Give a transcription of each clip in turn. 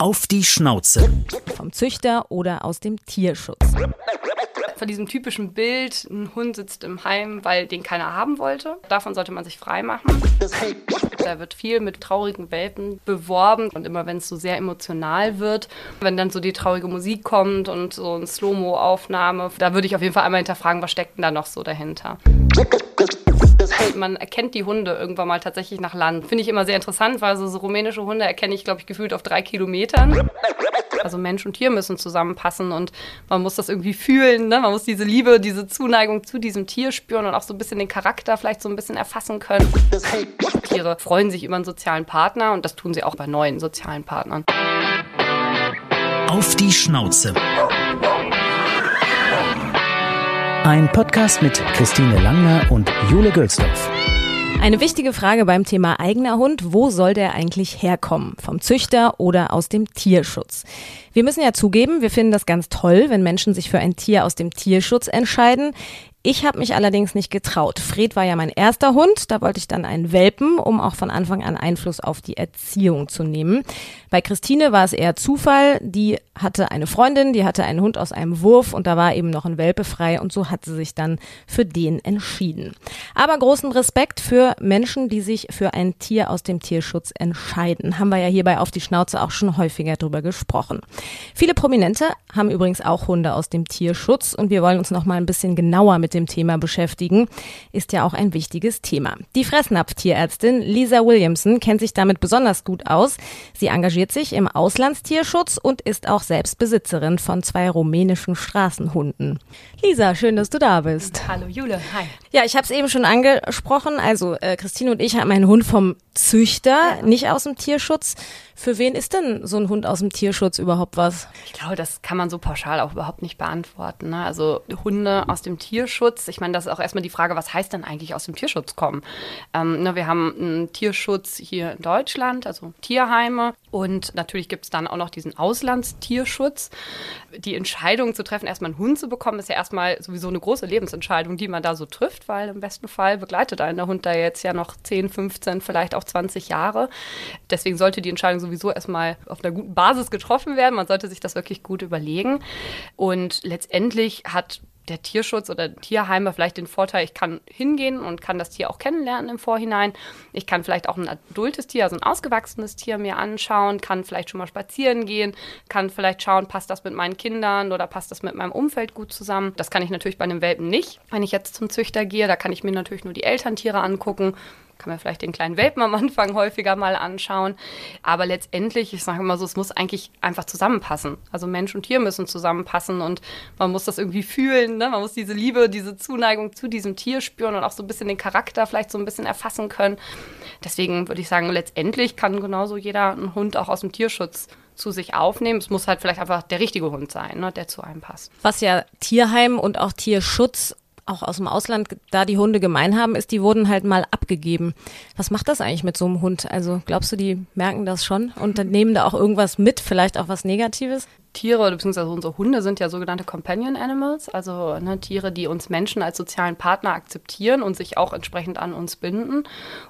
Auf die Schnauze. Vom Züchter oder aus dem Tierschutz. Von diesem typischen Bild, ein Hund sitzt im Heim, weil den keiner haben wollte. Davon sollte man sich frei machen. Da wird viel mit traurigen Welpen beworben. Und immer wenn es so sehr emotional wird, wenn dann so die traurige Musik kommt und so eine Slow-Mo-Aufnahme, da würde ich auf jeden Fall einmal hinterfragen, was steckt denn da noch so dahinter. Man erkennt die Hunde irgendwann mal tatsächlich nach Land. Finde ich immer sehr interessant, weil so, so rumänische Hunde erkenne ich, glaube ich, gefühlt auf drei Kilometern. Also Mensch und Tier müssen zusammenpassen und man muss das irgendwie fühlen. Ne? Man muss diese Liebe, diese Zuneigung zu diesem Tier spüren und auch so ein bisschen den Charakter vielleicht so ein bisschen erfassen können. Tiere freuen sich über einen sozialen Partner und das tun sie auch bei neuen sozialen Partnern. Auf die Schnauze. Ein Podcast mit Christine Langner und Jule Gölsdorf. Eine wichtige Frage beim Thema eigener Hund, wo soll der eigentlich herkommen? Vom Züchter oder aus dem Tierschutz? Wir müssen ja zugeben, wir finden das ganz toll, wenn Menschen sich für ein Tier aus dem Tierschutz entscheiden. Ich habe mich allerdings nicht getraut. Fred war ja mein erster Hund, da wollte ich dann einen Welpen, um auch von Anfang an Einfluss auf die Erziehung zu nehmen. Bei Christine war es eher Zufall, die hatte eine Freundin, die hatte einen Hund aus einem Wurf und da war eben noch ein Welpe frei und so hat sie sich dann für den entschieden. Aber großen Respekt für Menschen, die sich für ein Tier aus dem Tierschutz entscheiden. Haben wir ja hierbei auf die Schnauze auch schon häufiger drüber gesprochen. Viele Prominente haben übrigens auch Hunde aus dem Tierschutz und wir wollen uns noch mal ein bisschen genauer mit dem Thema beschäftigen. Ist ja auch ein wichtiges Thema. Die Fressnapf-Tierärztin Lisa Williamson kennt sich damit besonders gut aus. Sie engagiert sich im Auslandstierschutz und ist auch selbst Besitzerin von zwei rumänischen Straßenhunden. Lisa, schön, dass du da bist. Hallo Jule, hi. Ja, ich habe es eben schon angesprochen. Also äh, Christine und ich haben einen Hund vom Züchter, ja. nicht aus dem Tierschutz. Für wen ist denn so ein Hund aus dem Tierschutz überhaupt was? Ich glaube, das kann man so pauschal auch überhaupt nicht beantworten. Ne? Also Hunde aus dem Tierschutz, ich meine, das ist auch erstmal die Frage, was heißt denn eigentlich aus dem Tierschutz kommen? Ähm, ne, wir haben einen Tierschutz hier in Deutschland, also Tierheime. Und natürlich gibt es dann auch noch diesen Auslandstierschutz. Die Entscheidung zu treffen, erstmal einen Hund zu bekommen, ist ja erstmal sowieso eine große Lebensentscheidung, die man da so trifft, weil im besten Fall begleitet einen der Hund da jetzt ja noch 10, 15, vielleicht auch 20 Jahre. Deswegen sollte die Entscheidung sowieso erstmal auf einer guten Basis getroffen werden. Man sollte sich das wirklich gut überlegen. Und letztendlich hat der Tierschutz oder Tierheime vielleicht den Vorteil, ich kann hingehen und kann das Tier auch kennenlernen im Vorhinein. Ich kann vielleicht auch ein adultes Tier, also ein ausgewachsenes Tier mir anschauen, kann vielleicht schon mal spazieren gehen, kann vielleicht schauen, passt das mit meinen Kindern oder passt das mit meinem Umfeld gut zusammen. Das kann ich natürlich bei einem Welpen nicht. Wenn ich jetzt zum Züchter gehe, da kann ich mir natürlich nur die Elterntiere angucken kann man vielleicht den kleinen Welpen am Anfang häufiger mal anschauen. Aber letztendlich, ich sage immer so, es muss eigentlich einfach zusammenpassen. Also Mensch und Tier müssen zusammenpassen und man muss das irgendwie fühlen. Ne? Man muss diese Liebe, diese Zuneigung zu diesem Tier spüren und auch so ein bisschen den Charakter vielleicht so ein bisschen erfassen können. Deswegen würde ich sagen, letztendlich kann genauso jeder einen Hund auch aus dem Tierschutz zu sich aufnehmen. Es muss halt vielleicht einfach der richtige Hund sein, ne, der zu einem passt. Was ja Tierheim und auch Tierschutz auch aus dem Ausland da die Hunde gemein haben, ist, die wurden halt mal abgegeben. Was macht das eigentlich mit so einem Hund? Also glaubst du, die merken das schon und dann nehmen da auch irgendwas mit, vielleicht auch was Negatives? Tiere oder beziehungsweise unsere Hunde sind ja sogenannte Companion Animals, also ne, Tiere, die uns Menschen als sozialen Partner akzeptieren und sich auch entsprechend an uns binden.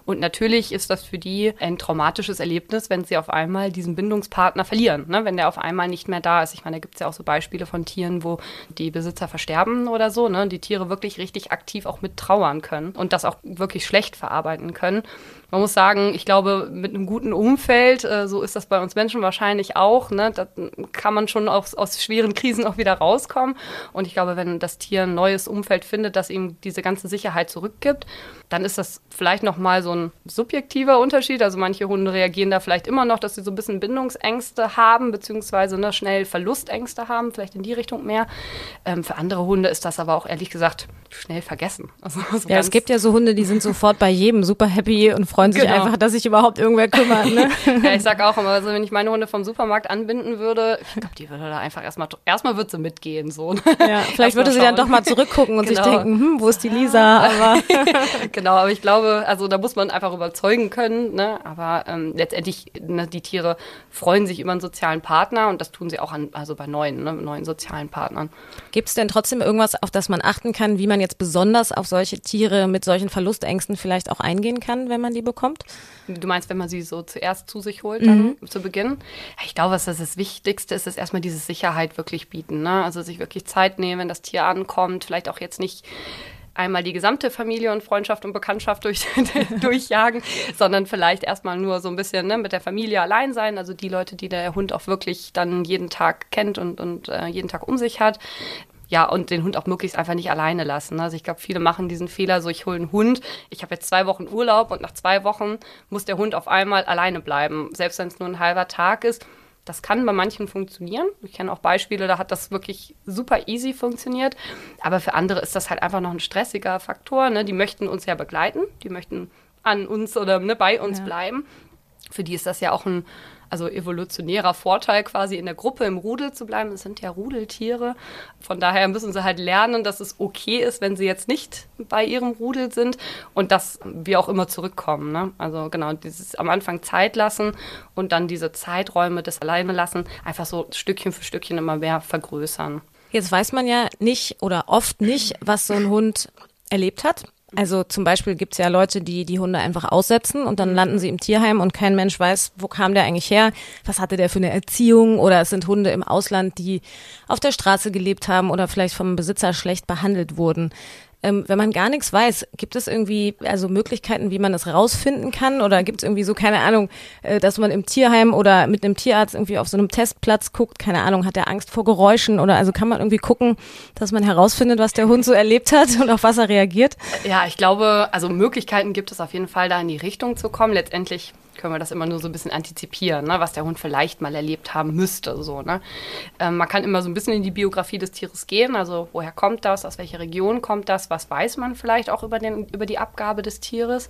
Und natürlich ist das für die ein traumatisches Erlebnis, wenn sie auf einmal diesen Bindungspartner verlieren, ne, wenn der auf einmal nicht mehr da ist. Ich meine, da gibt es ja auch so Beispiele von Tieren, wo die Besitzer versterben oder so, ne, die Tiere wirklich richtig aktiv auch mit trauern können und das auch wirklich schlecht verarbeiten können. Man muss sagen, ich glaube, mit einem guten Umfeld, äh, so ist das bei uns Menschen wahrscheinlich auch, ne, da kann man schon aus, aus schweren Krisen auch wieder rauskommen. Und ich glaube, wenn das Tier ein neues Umfeld findet, das ihm diese ganze Sicherheit zurückgibt, dann ist das vielleicht nochmal so ein subjektiver Unterschied. Also manche Hunde reagieren da vielleicht immer noch, dass sie so ein bisschen Bindungsängste haben, beziehungsweise ne, schnell Verlustängste haben, vielleicht in die Richtung mehr. Ähm, für andere Hunde ist das aber auch ehrlich gesagt schnell vergessen. Also, so ja, es gibt ja so Hunde, die sind sofort bei jedem super happy und freuen sich genau. einfach, dass sich überhaupt irgendwer kümmert. Ne? ja, ich sag auch immer, also wenn ich meine Hunde vom Supermarkt anbinden würde, ich glaube, die würde da einfach erstmal, erstmal würde sie mitgehen. So. Ja, vielleicht würde sie dann doch mal zurückgucken und genau. sich denken, hm, wo ist die Lisa? Aber genau, aber ich glaube, also da muss man einfach überzeugen können. Ne? Aber ähm, letztendlich, ne, die Tiere freuen sich über einen sozialen Partner und das tun sie auch an, also bei neuen, ne, neuen sozialen Partnern. Gibt es denn trotzdem irgendwas, auf das man achten kann, wie man jetzt besonders auf solche Tiere mit solchen Verlustängsten vielleicht auch eingehen kann, wenn man die bekommt? Du meinst, wenn man sie so zuerst zu sich holt, dann mhm. zu Beginn? Ich glaube, dass das, das Wichtigste ist, ist erstmal diese Sicherheit wirklich bieten. Ne? Also sich wirklich Zeit nehmen, wenn das Tier ankommt, vielleicht auch jetzt nicht einmal die gesamte Familie und Freundschaft und Bekanntschaft durch, durchjagen, sondern vielleicht erstmal nur so ein bisschen ne, mit der Familie allein sein. Also die Leute, die der Hund auch wirklich dann jeden Tag kennt und, und äh, jeden Tag um sich hat ja, und den Hund auch möglichst einfach nicht alleine lassen. Also ich glaube, viele machen diesen Fehler so, ich hole einen Hund, ich habe jetzt zwei Wochen Urlaub und nach zwei Wochen muss der Hund auf einmal alleine bleiben, selbst wenn es nur ein halber Tag ist. Das kann bei manchen funktionieren. Ich kenne auch Beispiele, da hat das wirklich super easy funktioniert. Aber für andere ist das halt einfach noch ein stressiger Faktor. Ne? Die möchten uns ja begleiten, die möchten an uns oder ne, bei uns ja. bleiben. Für die ist das ja auch ein also evolutionärer Vorteil quasi in der Gruppe im Rudel zu bleiben. Es sind ja Rudeltiere. Von daher müssen sie halt lernen, dass es okay ist, wenn sie jetzt nicht bei ihrem Rudel sind und dass wir auch immer zurückkommen. Ne? Also genau, dieses am Anfang Zeit lassen und dann diese Zeiträume des Alleine lassen, einfach so Stückchen für Stückchen immer mehr vergrößern. Jetzt weiß man ja nicht oder oft nicht, was so ein Hund erlebt hat. Also zum Beispiel gibt's ja Leute, die die Hunde einfach aussetzen und dann landen sie im Tierheim und kein Mensch weiß, wo kam der eigentlich her, was hatte der für eine Erziehung? Oder es sind Hunde im Ausland, die auf der Straße gelebt haben oder vielleicht vom Besitzer schlecht behandelt wurden. Ähm, wenn man gar nichts weiß, gibt es irgendwie also Möglichkeiten, wie man das rausfinden kann? Oder gibt es irgendwie so, keine Ahnung, äh, dass man im Tierheim oder mit einem Tierarzt irgendwie auf so einem Testplatz guckt, keine Ahnung, hat er Angst vor Geräuschen oder also kann man irgendwie gucken, dass man herausfindet, was der Hund so erlebt hat und auf was er reagiert? Ja, ich glaube, also Möglichkeiten gibt es auf jeden Fall, da in die Richtung zu kommen. Letztendlich können wir das immer nur so ein bisschen antizipieren, ne, was der Hund vielleicht mal erlebt haben müsste. So, ne? Ähm, man kann immer so ein bisschen in die Biografie des Tieres gehen, also woher kommt das, aus welcher Region kommt das, was weiß man vielleicht auch über, den, über die Abgabe des Tieres.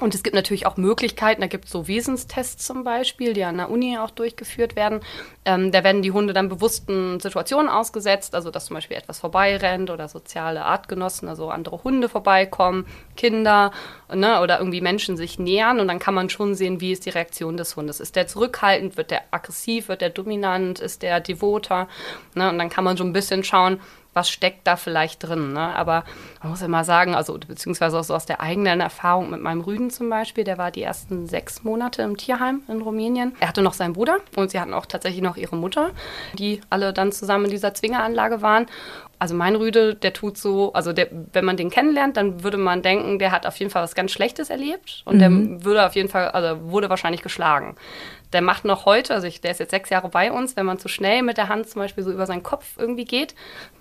Und es gibt natürlich auch Möglichkeiten, da gibt es so Wesenstests zum Beispiel, die an der Uni auch durchgeführt werden. Ähm, da werden die Hunde dann bewussten Situationen ausgesetzt, also dass zum Beispiel etwas vorbeirennt oder soziale Artgenossen, also andere Hunde vorbeikommen, Kinder ne, oder irgendwie Menschen sich nähern und dann kann man schon sehen, wie ist die Reaktion des Hundes. Ist der zurückhaltend, wird der aggressiv, wird der dominant, ist der devoter? Ne, und dann kann man so ein bisschen schauen, was steckt da vielleicht drin. Ne? Aber man muss immer sagen, also beziehungsweise auch so aus der eigenen Erfahrung mit meinem Rüden zum Beispiel, der war die ersten sechs Monate im Tierheim in Rumänien. Er hatte noch seinen Bruder und sie hatten auch tatsächlich noch ihre Mutter, die alle dann zusammen in dieser Zwingeranlage waren. Also mein Rüde, der tut so, also der, wenn man den kennenlernt, dann würde man denken, der hat auf jeden Fall was ganz Schlechtes erlebt und mhm. der würde auf jeden Fall, also wurde wahrscheinlich geschlagen der macht noch heute, also ich, der ist jetzt sechs Jahre bei uns, wenn man zu schnell mit der Hand zum Beispiel so über seinen Kopf irgendwie geht,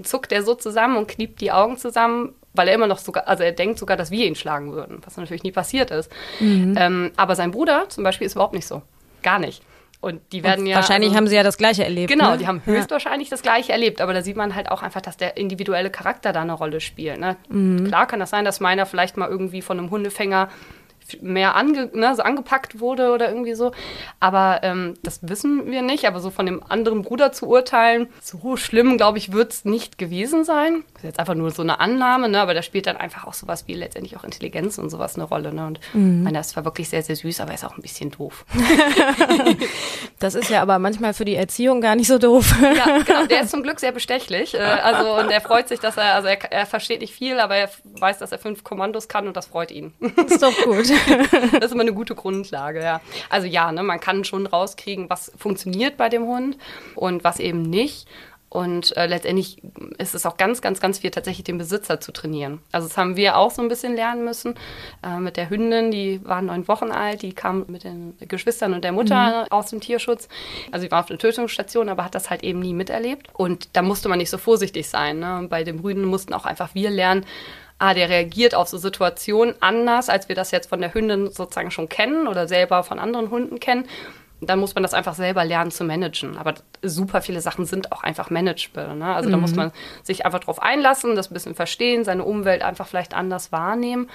zuckt er so zusammen und kniept die Augen zusammen, weil er immer noch sogar, also er denkt sogar, dass wir ihn schlagen würden, was natürlich nie passiert ist. Mhm. Ähm, aber sein Bruder zum Beispiel ist überhaupt nicht so. Gar nicht. Und die werden und ja. Wahrscheinlich also, haben sie ja das Gleiche erlebt. Genau, ne? die haben höchstwahrscheinlich ja. das Gleiche erlebt. Aber da sieht man halt auch einfach, dass der individuelle Charakter da eine Rolle spielt. Ne? Mhm. Klar kann das sein, dass meiner vielleicht mal irgendwie von einem Hundefänger mehr ange, ne, so angepackt wurde oder irgendwie so. Aber ähm, das wissen wir nicht. Aber so von dem anderen Bruder zu urteilen, so schlimm, glaube ich, wird es nicht gewesen sein. Das ist jetzt einfach nur so eine Annahme, ne? aber da spielt dann einfach auch sowas wie letztendlich auch Intelligenz und sowas eine Rolle. Ne? Und mhm. meine, das war wirklich sehr, sehr süß, aber ist auch ein bisschen doof. das ist ja aber manchmal für die Erziehung gar nicht so doof. ja, genau. Der ist zum Glück sehr bestechlich. Äh, also, und er freut sich, dass er, also er, er versteht nicht viel, aber er weiß, dass er fünf Kommandos kann und das freut ihn. Ist doch gut. das ist immer eine gute Grundlage, ja. Also ja, ne, man kann schon rauskriegen, was funktioniert bei dem Hund und was eben nicht. Und äh, letztendlich ist es auch ganz, ganz, ganz viel tatsächlich den Besitzer zu trainieren. Also das haben wir auch so ein bisschen lernen müssen äh, mit der Hündin, die war neun Wochen alt, die kam mit den Geschwistern und der Mutter mhm. aus dem Tierschutz. Also sie war auf der Tötungsstation, aber hat das halt eben nie miterlebt. Und da musste man nicht so vorsichtig sein. Ne? Bei dem Rüden mussten auch einfach wir lernen, ah, der reagiert auf so Situationen anders, als wir das jetzt von der Hündin sozusagen schon kennen oder selber von anderen Hunden kennen dann muss man das einfach selber lernen zu managen. Aber super viele Sachen sind auch einfach manageable. Ne? Also mhm. da muss mhm. man sich einfach drauf einlassen, das ein bisschen verstehen, seine Umwelt einfach vielleicht anders wahrnehmen.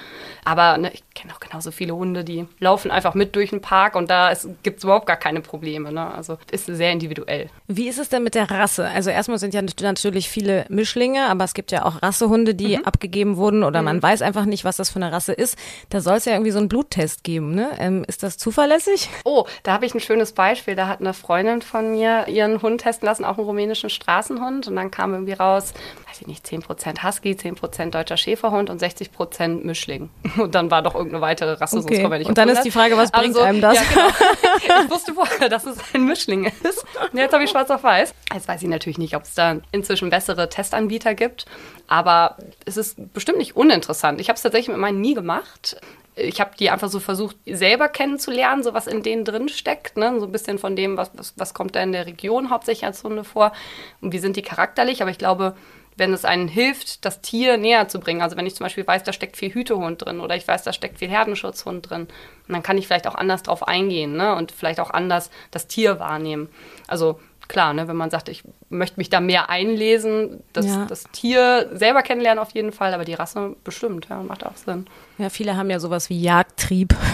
Aber ne, ich kenne auch genauso viele Hunde, die laufen einfach mit durch den Park und da gibt es überhaupt gar keine Probleme. Ne? Also ist sehr individuell. Wie ist es denn mit der Rasse? Also erstmal sind ja natürlich viele Mischlinge, aber es gibt ja auch Rassehunde, die mhm. abgegeben wurden oder mhm. man weiß einfach nicht, was das für eine Rasse ist. Da soll es ja irgendwie so einen Bluttest geben. Ne? Ähm, ist das zuverlässig? Oh, da habe ich schönen schönes Beispiel. Da hat eine Freundin von mir ihren einen Hund testen lassen, auch einen rumänischen Straßenhund. Und dann kam irgendwie raus, weiß ich nicht, 10% Husky, 10% deutscher Schäferhund und 60% Mischling. Und dann war doch irgendeine weitere Rasse, okay. sonst kommen wir nicht Und dann ist die Frage, was bringt also, einem das? Ja, genau. ich wusste vorher, dass es ein Mischling ist. Und jetzt habe ich schwarz auf weiß. Jetzt weiß ich natürlich nicht, ob es da inzwischen bessere Testanbieter gibt. Aber es ist bestimmt nicht uninteressant. Ich habe es tatsächlich mit meinen nie gemacht ich habe die einfach so versucht, selber kennenzulernen, so was in denen drin steckt. Ne? So ein bisschen von dem, was, was, was kommt da in der Region hauptsächlich als Hunde vor und wie sind die charakterlich. Aber ich glaube, wenn es einen hilft, das Tier näher zu bringen, also wenn ich zum Beispiel weiß, da steckt viel Hütehund drin oder ich weiß, da steckt viel Herdenschutzhund drin, dann kann ich vielleicht auch anders drauf eingehen ne? und vielleicht auch anders das Tier wahrnehmen. Also klar, ne, wenn man sagt, ich möchte mich da mehr einlesen, das, ja. das Tier selber kennenlernen auf jeden Fall, aber die Rasse bestimmt, ja, macht auch Sinn. Ja, viele haben ja sowas wie Jagdtrieb.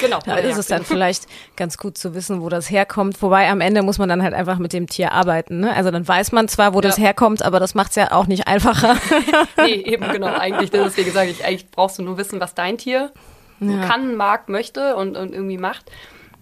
Genau. da ist es dann vielleicht ganz gut zu wissen, wo das herkommt. Wobei am Ende muss man dann halt einfach mit dem Tier arbeiten. Ne? Also dann weiß man zwar, wo ja. das herkommt, aber das macht es ja auch nicht einfacher. nee, eben genau. Eigentlich, deswegen sage ich, eigentlich brauchst du nur wissen, was dein Tier ja. kann, mag, möchte und, und irgendwie macht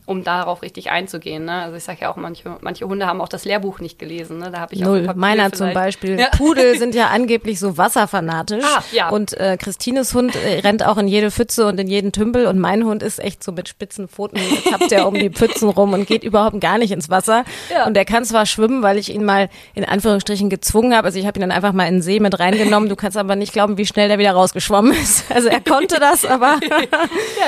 um darauf richtig einzugehen. Ne? Also ich sage ja auch, manche, manche Hunde haben auch das Lehrbuch nicht gelesen. Ne? Da habe ich Null. Auch Meiner vielleicht. zum Beispiel. Ja. Pudel sind ja angeblich so wasserfanatisch. Ah, ja. Und äh, Christines Hund äh, rennt auch in jede Pfütze und in jeden Tümpel. Und mein Hund ist echt so mit spitzen Pfoten, tappt der um die Pfützen rum und geht überhaupt gar nicht ins Wasser. Ja. Und er kann zwar schwimmen, weil ich ihn mal in Anführungsstrichen gezwungen habe. Also ich habe ihn dann einfach mal in den See mit reingenommen. Du kannst aber nicht glauben, wie schnell der wieder rausgeschwommen ist. Also er konnte das, aber ja,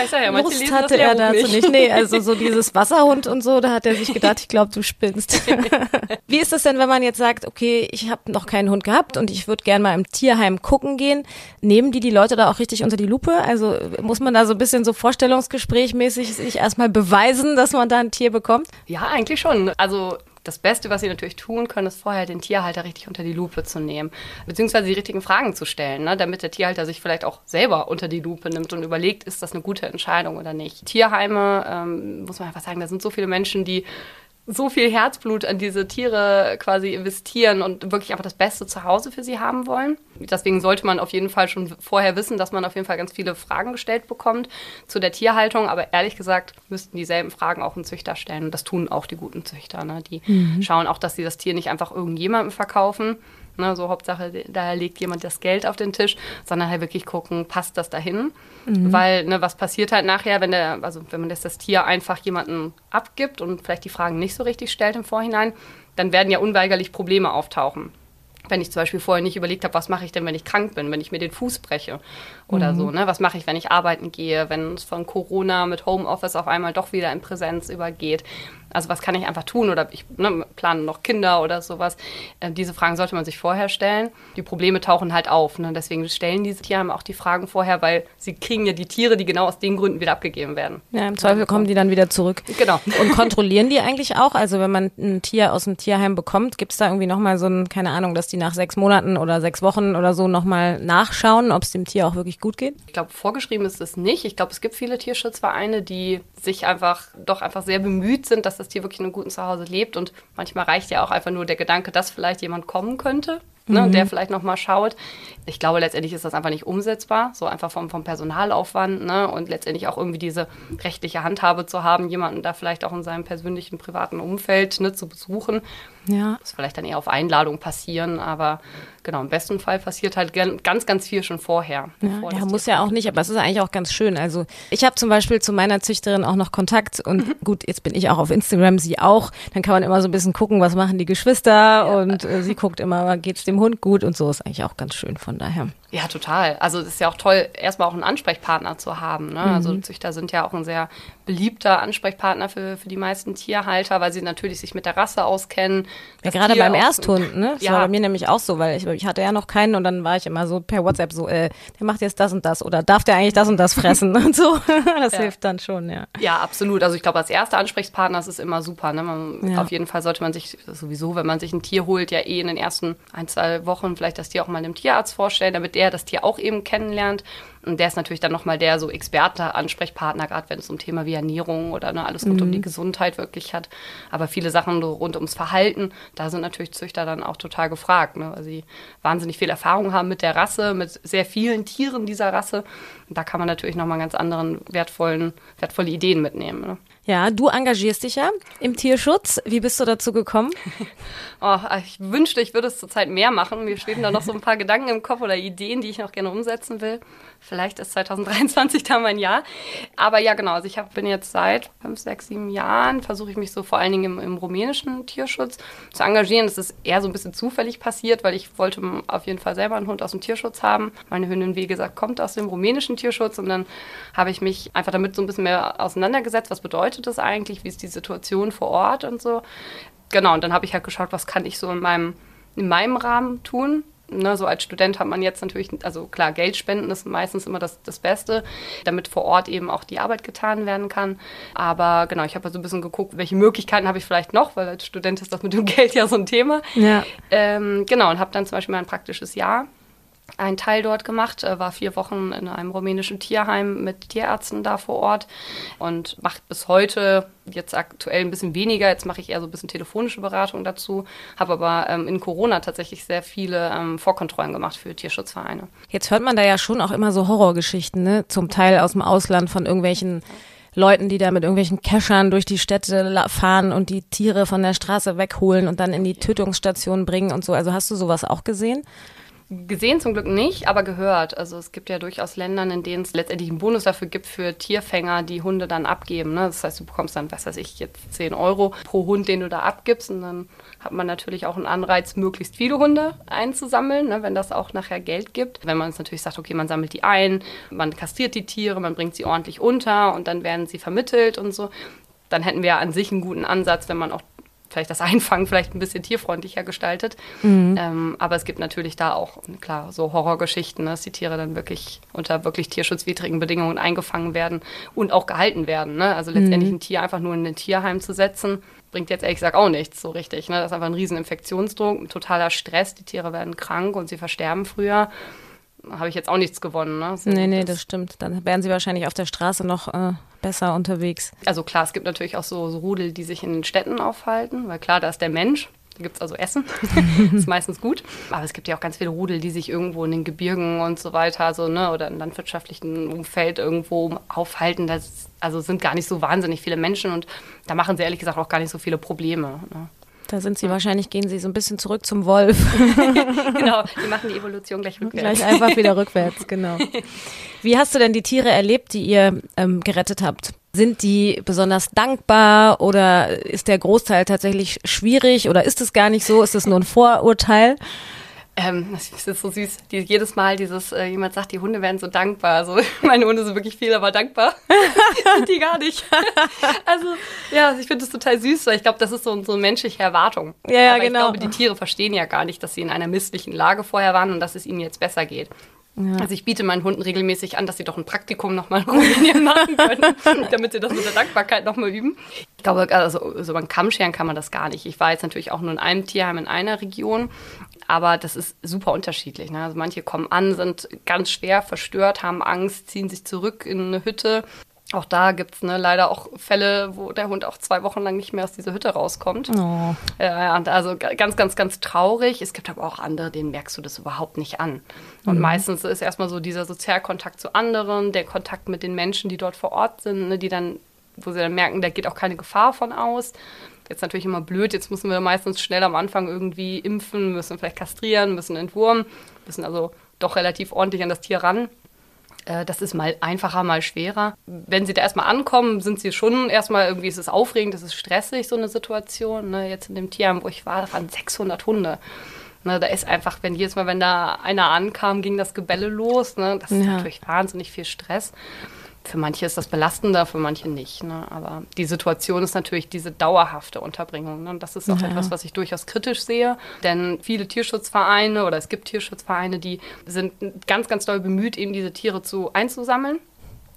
ich sag ja, Lust hatte er dazu nicht. nicht. Nee, also so dieses Wasserhund und so, da hat er sich gedacht, ich glaube, du spinnst. Wie ist das denn, wenn man jetzt sagt, okay, ich habe noch keinen Hund gehabt und ich würde gerne mal im Tierheim gucken gehen? Nehmen die die Leute da auch richtig unter die Lupe? Also muss man da so ein bisschen so vorstellungsgesprächmäßig sich erstmal beweisen, dass man da ein Tier bekommt? Ja, eigentlich schon. Also das Beste, was sie natürlich tun können, ist vorher den Tierhalter richtig unter die Lupe zu nehmen, beziehungsweise die richtigen Fragen zu stellen, ne, damit der Tierhalter sich vielleicht auch selber unter die Lupe nimmt und überlegt, ist das eine gute Entscheidung oder nicht. Tierheime, ähm, muss man einfach sagen, da sind so viele Menschen, die so viel Herzblut an diese Tiere quasi investieren und wirklich einfach das Beste zu Hause für sie haben wollen. Deswegen sollte man auf jeden Fall schon vorher wissen, dass man auf jeden Fall ganz viele Fragen gestellt bekommt zu der Tierhaltung. Aber ehrlich gesagt müssten dieselben Fragen auch ein Züchter stellen. Und das tun auch die guten Züchter. Ne? Die mhm. schauen auch, dass sie das Tier nicht einfach irgendjemandem verkaufen, Ne, so Hauptsache, da legt jemand das Geld auf den Tisch, sondern halt wirklich gucken, passt das dahin? Mhm. Weil, ne, was passiert halt nachher, wenn der, also wenn man das, das Tier einfach jemanden abgibt und vielleicht die Fragen nicht so richtig stellt im Vorhinein, dann werden ja unweigerlich Probleme auftauchen wenn ich zum Beispiel vorher nicht überlegt habe, was mache ich denn, wenn ich krank bin, wenn ich mir den Fuß breche oder mhm. so, ne? Was mache ich, wenn ich arbeiten gehe, wenn es von Corona mit Homeoffice auf einmal doch wieder in Präsenz übergeht? Also was kann ich einfach tun oder ich ne, plane noch Kinder oder sowas. Äh, diese Fragen sollte man sich vorher stellen. Die Probleme tauchen halt auf. Ne? Deswegen stellen diese Tiere auch die Fragen vorher, weil sie kriegen ja die Tiere, die genau aus den Gründen wieder abgegeben werden. Ja, im Zweifel kommen die dann wieder zurück. Genau. Und kontrollieren die eigentlich auch? Also wenn man ein Tier aus dem Tierheim bekommt, gibt es da irgendwie nochmal so ein, keine Ahnung, dass die nach sechs Monaten oder sechs Wochen oder so nochmal nachschauen, ob es dem Tier auch wirklich gut geht? Ich glaube, vorgeschrieben ist es nicht. Ich glaube, es gibt viele Tierschutzvereine, die sich einfach doch einfach sehr bemüht sind, dass das Tier wirklich in einem guten Zuhause lebt. Und manchmal reicht ja auch einfach nur der Gedanke, dass vielleicht jemand kommen könnte ne, mhm. der vielleicht nochmal schaut. Ich glaube, letztendlich ist das einfach nicht umsetzbar, so einfach vom, vom Personalaufwand ne, und letztendlich auch irgendwie diese rechtliche Handhabe zu haben, jemanden da vielleicht auch in seinem persönlichen, privaten Umfeld ne, zu besuchen. Ja. Das vielleicht dann eher auf Einladung passieren, aber genau, im besten Fall passiert halt ganz, ganz viel schon vorher. Ja, ja muss ja auch nicht, aber es ist eigentlich auch ganz schön. Also ich habe zum Beispiel zu meiner Züchterin auch noch Kontakt und mhm. gut, jetzt bin ich auch auf Instagram, sie auch. Dann kann man immer so ein bisschen gucken, was machen die Geschwister ja. und äh, sie guckt immer, geht es dem Hund gut und so ist eigentlich auch ganz schön von daher. Ja, total. Also es ist ja auch toll, erstmal auch einen Ansprechpartner zu haben. Ne? Also, mhm. Also Züchter sind ja auch ein sehr beliebter Ansprechpartner für, für die meisten Tierhalter, weil sie natürlich sich mit der Rasse auskennen. Ja, gerade Tier beim Ersthund, ne? Das ja. war bei mir nämlich auch so, weil ich, ich hatte ja noch keinen und dann war ich immer so per WhatsApp so, äh, der macht jetzt das und das oder darf der eigentlich das und das fressen und so. Das ja. hilft dann schon, ja. Ja, absolut. Also ich glaube, als erster Ansprechpartner ist es immer super. Ne? Man, ja. Auf jeden Fall sollte man sich sowieso, wenn man sich ein Tier holt, ja eh in den ersten ein, zwei Wochen vielleicht das Tier auch mal einem Tierarzt vorstellen, damit der das Tier auch eben kennenlernt. Und der ist natürlich dann nochmal der so Experte, Ansprechpartner, gerade wenn es um Thema wie Ernährung oder ne, alles rund mhm. um die Gesundheit wirklich hat. Aber viele Sachen rund ums Verhalten, da sind natürlich Züchter dann auch total gefragt, ne, weil sie wahnsinnig viel Erfahrung haben mit der Rasse, mit sehr vielen Tieren dieser Rasse. Und da kann man natürlich nochmal ganz anderen wertvollen, wertvolle Ideen mitnehmen. Ne? Ja, du engagierst dich ja im Tierschutz. Wie bist du dazu gekommen? Oh, ich wünschte, ich würde es zurzeit mehr machen. Mir schweben da noch so ein paar Gedanken im Kopf oder Ideen, die ich noch gerne umsetzen will. Vielleicht ist 2023 da mein Jahr. Aber ja, genau. Also ich hab, bin jetzt seit fünf, sechs, sieben Jahren, versuche ich mich so vor allen Dingen im, im, rumänischen Tierschutz zu engagieren. Das ist eher so ein bisschen zufällig passiert, weil ich wollte auf jeden Fall selber einen Hund aus dem Tierschutz haben. Meine Hündin, wie gesagt, kommt aus dem rumänischen Tierschutz. Und dann habe ich mich einfach damit so ein bisschen mehr auseinandergesetzt. Was bedeutet das eigentlich? Wie ist die Situation vor Ort und so? genau, und dann habe ich halt geschaut, was kann ich so in meinem, in meinem Rahmen tun. Ne, so als Student hat man jetzt natürlich, also klar, Geld spenden ist meistens immer das, das Beste, damit vor Ort eben auch die Arbeit getan werden kann. Aber genau, ich habe also ein bisschen geguckt, welche Möglichkeiten habe ich vielleicht noch, weil als Student ist das mit dem Geld ja so ein Thema. Ja. Ähm, genau, und habe dann zum Beispiel mein praktisches Jahr einen Teil dort gemacht, äh, war vier Wochen in einem rumänischen Tierheim mit Tierärzten da vor Ort und macht bis heute jetzt aktuell ein bisschen weniger. Jetzt mache ich eher so ein bisschen telefonische Beratung dazu, habe aber ähm, in Corona tatsächlich sehr viele ähm, Vorkontrollen gemacht für Tierschutzvereine. Jetzt hört man da ja schon auch immer so Horrorgeschichten, ne? zum Teil aus dem Ausland von irgendwelchen Leuten, die da mit irgendwelchen Keschern durch die Städte fahren und die Tiere von der Straße wegholen und dann in die Tötungsstation bringen und so. Also hast du sowas auch gesehen? Gesehen zum Glück nicht, aber gehört. Also es gibt ja durchaus Länder, in denen es letztendlich einen Bonus dafür gibt für Tierfänger, die Hunde dann abgeben. Ne? Das heißt, du bekommst dann, was weiß ich, jetzt 10 Euro pro Hund, den du da abgibst. Und dann hat man natürlich auch einen Anreiz, möglichst viele Hunde einzusammeln, ne? wenn das auch nachher Geld gibt. Wenn man jetzt natürlich sagt, okay, man sammelt die ein, man kastriert die Tiere, man bringt sie ordentlich unter und dann werden sie vermittelt und so, dann hätten wir an sich einen guten Ansatz, wenn man auch vielleicht das Einfangen vielleicht ein bisschen tierfreundlicher gestaltet. Mhm. Ähm, aber es gibt natürlich da auch, klar, so Horrorgeschichten, ne, dass die Tiere dann wirklich unter wirklich tierschutzwidrigen Bedingungen eingefangen werden und auch gehalten werden. Ne? Also letztendlich mhm. ein Tier einfach nur in ein Tierheim zu setzen, bringt jetzt ehrlich gesagt auch nichts so richtig. Ne? Das ist einfach ein riesen Infektionsdruck, ein totaler Stress. Die Tiere werden krank und sie versterben früher habe ich jetzt auch nichts gewonnen. Ne? So, nee, nee, das, das, stimmt. Dann wären sie wahrscheinlich auf der Straße noch äh, besser unterwegs. Also klar, es gibt natürlich auch so, so, Rudel, die sich in den Städten aufhalten, weil klar, da ist der Mensch. Da gibt es also Essen. das ist meistens gut. Aber es gibt ja auch ganz viele Rudel, die sich irgendwo in den Gebirgen und so weiter, so, ne, oder im landwirtschaftlichen Umfeld irgendwo aufhalten. Das also sind gar nicht so wahnsinnig viele Menschen und da machen sie ehrlich gesagt auch gar nicht so viele Probleme. Ne? Da sind sie wahrscheinlich, gehen sie so ein bisschen zurück zum Wolf. genau, die machen die Evolution gleich rückwärts. Gleich einfach wieder rückwärts, genau. Wie hast du denn die Tiere erlebt, die ihr ähm, gerettet habt? Sind die besonders dankbar oder ist der Großteil tatsächlich schwierig oder ist es gar nicht so? Ist es nur ein Vorurteil? Ähm, das ist so süß. Die, jedes Mal dieses, äh, jemand sagt, die Hunde werden so dankbar. Also meine Hunde sind wirklich viel, aber dankbar. sind die gar nicht. also ja, ich finde das total süß, weil ich glaube, das ist so, so eine menschliche Erwartung. Ja, ja, aber genau. Ich glaube, die Tiere verstehen ja gar nicht, dass sie in einer misslichen Lage vorher waren und dass es ihnen jetzt besser geht. Ja. Also ich biete meinen Hunden regelmäßig an, dass sie doch ein Praktikum nochmal in Rumänien machen können, damit sie das mit der Dankbarkeit nochmal üben. Ich glaube, also so beim Kammscheren kann man das gar nicht. Ich war jetzt natürlich auch nur in einem Tierheim in einer Region, aber das ist super unterschiedlich. Ne? Also manche kommen an, sind ganz schwer verstört, haben Angst, ziehen sich zurück in eine Hütte auch da gibt es ne, leider auch Fälle, wo der Hund auch zwei Wochen lang nicht mehr aus dieser Hütte rauskommt. Oh. Ja, also ganz, ganz, ganz traurig. Es gibt aber auch andere, denen merkst du das überhaupt nicht an. Und mhm. meistens ist erstmal so dieser Sozialkontakt zu anderen, der Kontakt mit den Menschen, die dort vor Ort sind, ne, die dann, wo sie dann merken, da geht auch keine Gefahr von aus. Jetzt natürlich immer blöd, jetzt müssen wir meistens schnell am Anfang irgendwie impfen, müssen vielleicht kastrieren, müssen entwurmen, müssen also doch relativ ordentlich an das Tier ran. Äh, das ist mal einfacher, mal schwerer. Wenn sie da erstmal ankommen, sind sie schon erstmal irgendwie, ist es aufregend, es ist stressig, so eine Situation. Ne? Jetzt in dem Tierheim, wo ich war, da waren 600 Hunde. Ne, da ist einfach, wenn jedes Mal, wenn da einer ankam, ging das Gebälle los. Ne? Das ist ja. natürlich wahnsinnig viel Stress für manche ist das belastender, für manche nicht. Ne? Aber die Situation ist natürlich diese dauerhafte Unterbringung. Ne? Das ist auch ja. etwas, was ich durchaus kritisch sehe. Denn viele Tierschutzvereine oder es gibt Tierschutzvereine, die sind ganz, ganz doll bemüht, eben diese Tiere zu einzusammeln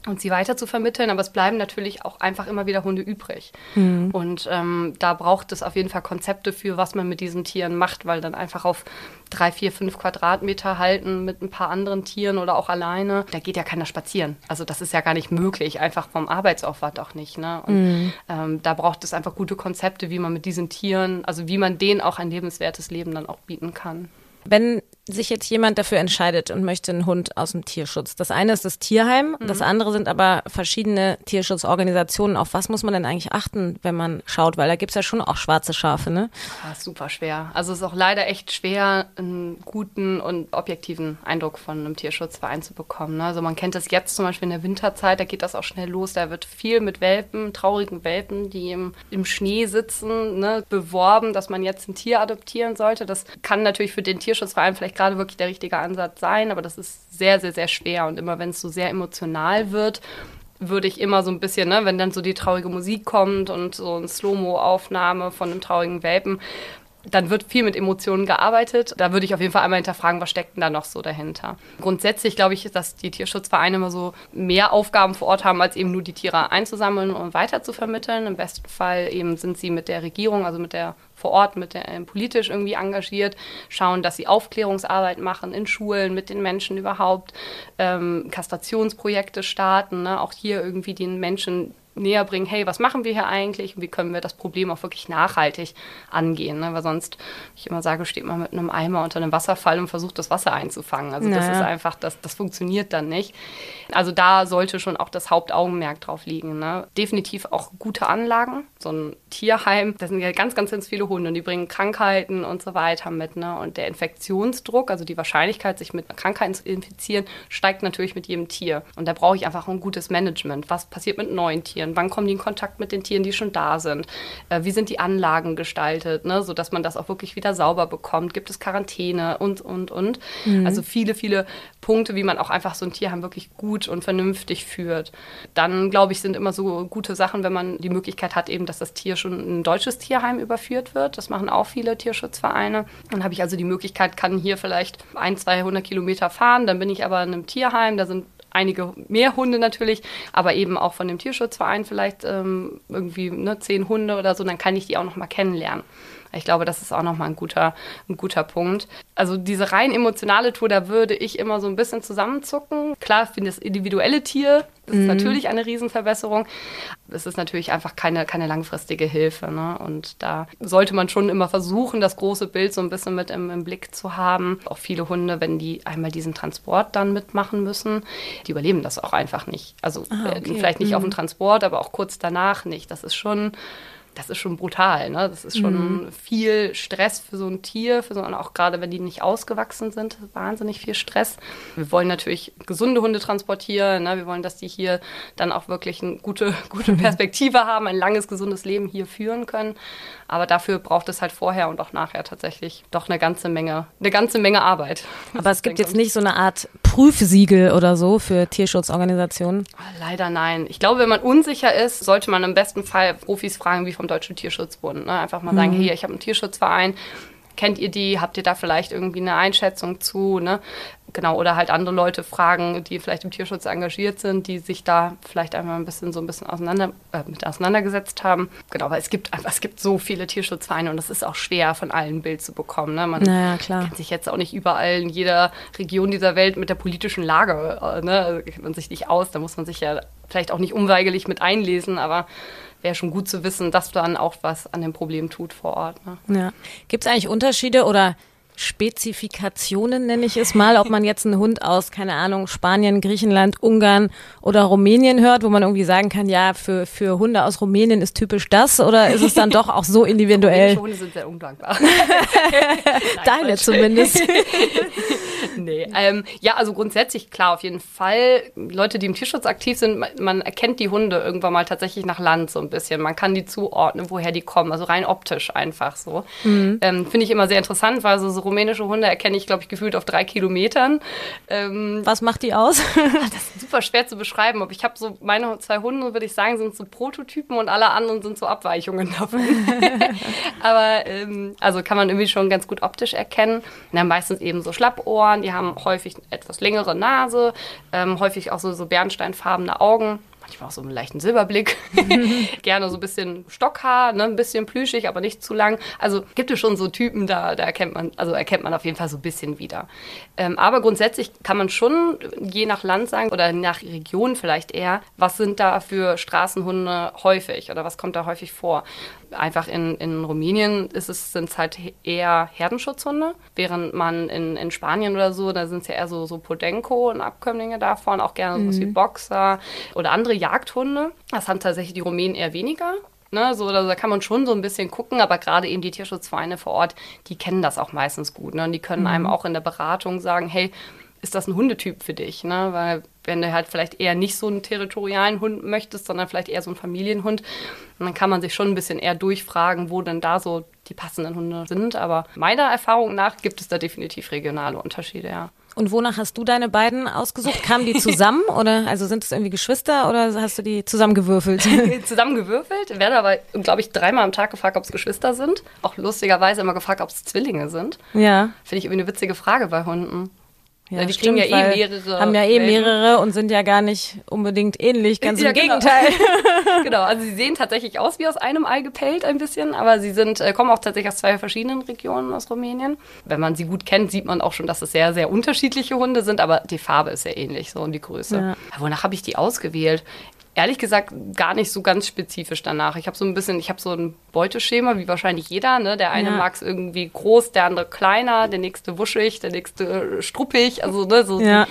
und sie weiter zu vermitteln, aber es bleiben natürlich auch einfach immer wieder Hunde übrig. Mhm. Und ähm, da braucht es auf jeden Fall Konzepte für, was man mit diesen Tieren macht, weil dann einfach auf drei, vier, fünf Quadratmeter halten mit ein paar anderen Tieren oder auch alleine, da geht ja keiner spazieren. Also das ist ja gar nicht möglich, einfach vom Arbeitsaufwand auch nicht. Ne? Und mhm. ähm, da braucht es einfach gute Konzepte, wie man mit diesen Tieren, also wie man denen auch ein lebenswertes Leben dann auch bieten kann. Wenn sich jetzt jemand dafür entscheidet und möchte einen Hund aus dem Tierschutz. Das eine ist das Tierheim, mhm. das andere sind aber verschiedene Tierschutzorganisationen. Auf was muss man denn eigentlich achten, wenn man schaut? Weil da gibt es ja schon auch schwarze Schafe, ne? Ja, super schwer. Also es ist auch leider echt schwer, einen guten und objektiven Eindruck von einem Tierschutzverein zu bekommen. Ne? Also man kennt das jetzt zum Beispiel in der Winterzeit, da geht das auch schnell los. Da wird viel mit Welpen, traurigen Welpen, die im, im Schnee sitzen, ne, beworben, dass man jetzt ein Tier adoptieren sollte. Das kann natürlich für den Tierschutzverein vielleicht gerade wirklich der richtige Ansatz sein, aber das ist sehr, sehr, sehr schwer. Und immer wenn es so sehr emotional wird, würde ich immer so ein bisschen, ne, wenn dann so die traurige Musik kommt und so eine Slow-Mo-Aufnahme von einem traurigen Welpen, dann wird viel mit Emotionen gearbeitet. Da würde ich auf jeden Fall einmal hinterfragen, was steckt denn da noch so dahinter. Grundsätzlich glaube ich, dass die Tierschutzvereine immer so mehr Aufgaben vor Ort haben, als eben nur die Tiere einzusammeln und weiter zu vermitteln. Im besten Fall eben sind sie mit der Regierung, also mit der vor Ort, mit der, äh, politisch irgendwie engagiert, schauen, dass sie Aufklärungsarbeit machen in Schulen mit den Menschen überhaupt, ähm, Kastrationsprojekte starten, ne? auch hier irgendwie den Menschen näher bringen, hey, was machen wir hier eigentlich und wie können wir das Problem auch wirklich nachhaltig angehen. Ne? Weil sonst, ich immer sage, steht man mit einem Eimer unter einem Wasserfall und versucht, das Wasser einzufangen. Also naja. das ist einfach, das, das funktioniert dann nicht. Also da sollte schon auch das Hauptaugenmerk drauf liegen. Ne? Definitiv auch gute Anlagen. So ein Tierheim, da sind ja ganz, ganz, ganz viele Hunde und die bringen Krankheiten und so weiter mit. Ne? Und der Infektionsdruck, also die Wahrscheinlichkeit, sich mit Krankheiten zu infizieren, steigt natürlich mit jedem Tier. Und da brauche ich einfach ein gutes Management. Was passiert mit neuen Tieren? Wann kommen die in Kontakt mit den Tieren, die schon da sind? Äh, wie sind die Anlagen gestaltet, ne? sodass man das auch wirklich wieder sauber bekommt? Gibt es Quarantäne und, und, und? Mhm. Also viele, viele Punkte, wie man auch einfach so ein Tierheim wirklich gut und vernünftig führt. Dann, glaube ich, sind immer so gute Sachen, wenn man die Möglichkeit hat, eben, dass das Tier schon in ein deutsches Tierheim überführt wird. Das machen auch viele Tierschutzvereine. Dann habe ich also die Möglichkeit, kann hier vielleicht ein, 200 Kilometer fahren. Dann bin ich aber in einem Tierheim, da sind einige mehr Hunde natürlich, aber eben auch von dem Tierschutzverein vielleicht ähm, irgendwie ne, zehn Hunde oder so, dann kann ich die auch noch mal kennenlernen. Ich glaube, das ist auch nochmal ein guter, ein guter Punkt. Also diese rein emotionale Tour, da würde ich immer so ein bisschen zusammenzucken. Klar, ich finde das individuelle Tier, das ist mhm. natürlich eine Riesenverbesserung. Es ist natürlich einfach keine, keine langfristige Hilfe. Ne? Und da sollte man schon immer versuchen, das große Bild so ein bisschen mit im, im Blick zu haben. Auch viele Hunde, wenn die einmal diesen Transport dann mitmachen müssen, die überleben das auch einfach nicht. Also ah, okay. vielleicht nicht mhm. auf dem Transport, aber auch kurz danach nicht. Das ist schon das ist schon brutal. Ne? Das ist schon mhm. viel Stress für so ein Tier, für so, auch gerade wenn die nicht ausgewachsen sind, wahnsinnig viel Stress. Wir wollen natürlich gesunde Hunde transportieren. Ne? Wir wollen, dass die hier dann auch wirklich eine gute, gute Perspektive haben, ein langes, gesundes Leben hier führen können. Aber dafür braucht es halt vorher und auch nachher tatsächlich doch eine ganze Menge, eine ganze Menge Arbeit. Aber es gibt jetzt nicht so eine Art Prüfsiegel oder so für Tierschutzorganisationen? Leider nein. Ich glaube, wenn man unsicher ist, sollte man im besten Fall Profis fragen, wie vom Deutschen Tierschutzbund. Ne? Einfach mal sagen, mhm. hey, ich habe einen Tierschutzverein, kennt ihr die? Habt ihr da vielleicht irgendwie eine Einschätzung zu? Ne? Genau, oder halt andere Leute fragen, die vielleicht im Tierschutz engagiert sind, die sich da vielleicht einmal ein bisschen so ein bisschen auseinander, äh, mit auseinandergesetzt haben. Genau, weil es gibt es gibt so viele Tierschutzvereine und es ist auch schwer, von allen ein Bild zu bekommen. Ne? Man naja, kennt sich jetzt auch nicht überall in jeder Region dieser Welt mit der politischen Lage, äh, ne? Also kennt man sich nicht aus, da muss man sich ja vielleicht auch nicht unweigerlich mit einlesen, aber wäre schon gut zu wissen, dass dann auch was an dem Problem tut vor Ort. Ne? Ja. Gibt es eigentlich Unterschiede oder Spezifikationen, nenne ich es mal, ob man jetzt einen Hund aus, keine Ahnung, Spanien, Griechenland, Ungarn oder Rumänien hört, wo man irgendwie sagen kann, ja, für, für Hunde aus Rumänien ist typisch das oder ist es dann doch auch so individuell? Hunde sind sehr undankbar. Deine zumindest. nee, ähm, ja, also grundsätzlich klar, auf jeden Fall. Leute, die im Tierschutz aktiv sind, man, man erkennt die Hunde irgendwann mal tatsächlich nach Land so ein bisschen. Man kann die zuordnen, woher die kommen, also rein optisch einfach so. Mhm. Ähm, Finde ich immer sehr interessant, weil so, so rumänische Hunde erkenne ich, glaube ich, gefühlt auf drei Kilometern. Ähm, Was macht die aus? das ist super schwer zu beschreiben. Aber ich habe so, meine zwei Hunde, würde ich sagen, sind so Prototypen und alle anderen sind so Abweichungen davon. aber ähm, also kann man irgendwie schon ganz gut optisch erkennen. Na, meistens eben so Schlappohren, die haben häufig etwas längere Nase, ähm, häufig auch so, so bernsteinfarbene Augen manchmal auch so einen leichten Silberblick. Gerne so ein bisschen Stockhaar, ne, ein bisschen plüschig, aber nicht zu lang. Also gibt es schon so Typen, da, da erkennt man, also erkennt man auf jeden Fall so ein bisschen wieder. Ähm, aber grundsätzlich kann man schon je nach Land sagen oder nach Region vielleicht eher, was sind da für Straßenhunde häufig oder was kommt da häufig vor. Einfach in, in Rumänien ist es, sind es halt eher Herdenschutzhunde, während man in, in Spanien oder so, da sind es ja eher so, so Podenco und Abkömmlinge davon, auch gerne mhm. so wie Boxer oder andere Jagdhunde. Das haben tatsächlich die Rumänen eher weniger. Ne, so, also da kann man schon so ein bisschen gucken, aber gerade eben die Tierschutzvereine vor Ort, die kennen das auch meistens gut. Ne? Und die können mhm. einem auch in der Beratung sagen, hey, ist das ein Hundetyp für dich? Ne? Weil wenn du halt vielleicht eher nicht so einen territorialen Hund möchtest, sondern vielleicht eher so einen Familienhund, dann kann man sich schon ein bisschen eher durchfragen, wo denn da so die passenden Hunde sind. Aber meiner Erfahrung nach gibt es da definitiv regionale Unterschiede, ja. Und wonach hast du deine beiden ausgesucht? Kamen die zusammen oder also sind es irgendwie Geschwister oder hast du die zusammengewürfelt? zusammengewürfelt, werden aber, glaube ich, dreimal am Tag gefragt, ob es Geschwister sind. Auch lustigerweise immer gefragt, ob es Zwillinge sind. Ja. Finde ich irgendwie eine witzige Frage bei Hunden. Ja, die stimmt, kriegen ja eh mehrere. Haben ja eh mehrere und sind ja gar nicht unbedingt ähnlich, ganz ja, im genau. Gegenteil. genau, also sie sehen tatsächlich aus wie aus einem Ei gepellt ein bisschen, aber sie sind, äh, kommen auch tatsächlich aus zwei verschiedenen Regionen aus Rumänien. Wenn man sie gut kennt, sieht man auch schon, dass es sehr, sehr unterschiedliche Hunde sind, aber die Farbe ist sehr ähnlich so und die Größe. Ja. Wonach habe ich die ausgewählt? ehrlich gesagt gar nicht so ganz spezifisch danach. Ich habe so ein bisschen, ich habe so ein Beuteschema, wie wahrscheinlich jeder. Ne? Der eine ja. mag es irgendwie groß, der andere kleiner, der nächste wuschig, der nächste struppig. Also ne, so ja.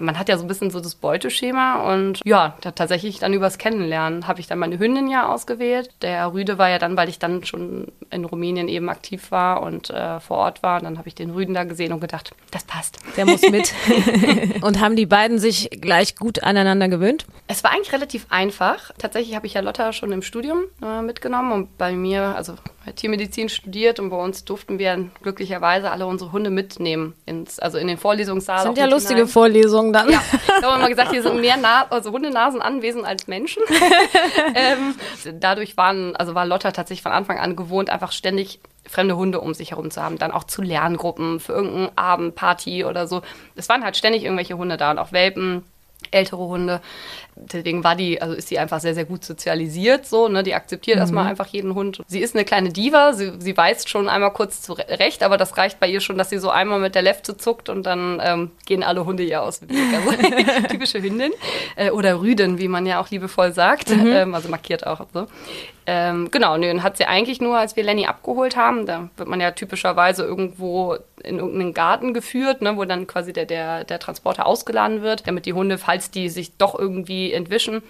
man hat ja so ein bisschen so das Beuteschema und ja, da tatsächlich dann übers Kennenlernen habe ich dann meine Hündin ja ausgewählt. Der Rüde war ja dann, weil ich dann schon in Rumänien eben aktiv war und äh, vor Ort war. Und dann habe ich den Rüden da gesehen und gedacht, das passt. Der muss mit. und haben die beiden sich gleich gut aneinander gewöhnt? Es war eigentlich relativ einfach. Tatsächlich habe ich ja Lotta schon im Studium äh, mitgenommen und bei mir, also Tiermedizin studiert und bei uns durften wir glücklicherweise alle unsere Hunde mitnehmen, ins, also in den Vorlesungssaal. Das sind ja lustige hinein. Vorlesungen dann. Ja, da haben wir mal gesagt, hier sind mehr Na also Hundenasen anwesend als Menschen. ähm, dadurch waren, also war Lotta tatsächlich von Anfang an gewohnt, einfach ständig fremde Hunde um sich herum zu haben, dann auch zu Lerngruppen für irgendeinen Abend, Party oder so. Es waren halt ständig irgendwelche Hunde da und auch Welpen ältere Hunde. Deswegen war die, also ist sie einfach sehr, sehr gut sozialisiert, so, ne? Die akzeptiert mhm. erstmal einfach jeden Hund. Sie ist eine kleine Diva, sie, sie weist schon einmal kurz zurecht, aber das reicht bei ihr schon, dass sie so einmal mit der Lefte zuckt und dann ähm, gehen alle Hunde ihr aus dem Weg. Also typische Hündin. Äh, oder Rüden, wie man ja auch liebevoll sagt. Mhm. Ähm, also markiert auch so. Ähm, genau, und dann hat sie eigentlich nur, als wir Lenny abgeholt haben, da wird man ja typischerweise irgendwo in irgendeinen Garten geführt, ne, wo dann quasi der, der, der Transporter ausgeladen wird, damit die Hunde, falls die sich doch irgendwie entwischen,